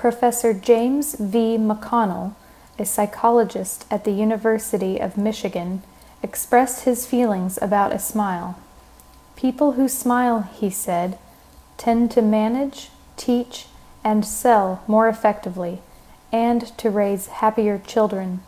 Professor James V. McConnell, a psychologist at the University of Michigan, expressed his feelings about a smile. People who smile, he said, tend to manage, teach, and sell more effectively, and to raise happier children.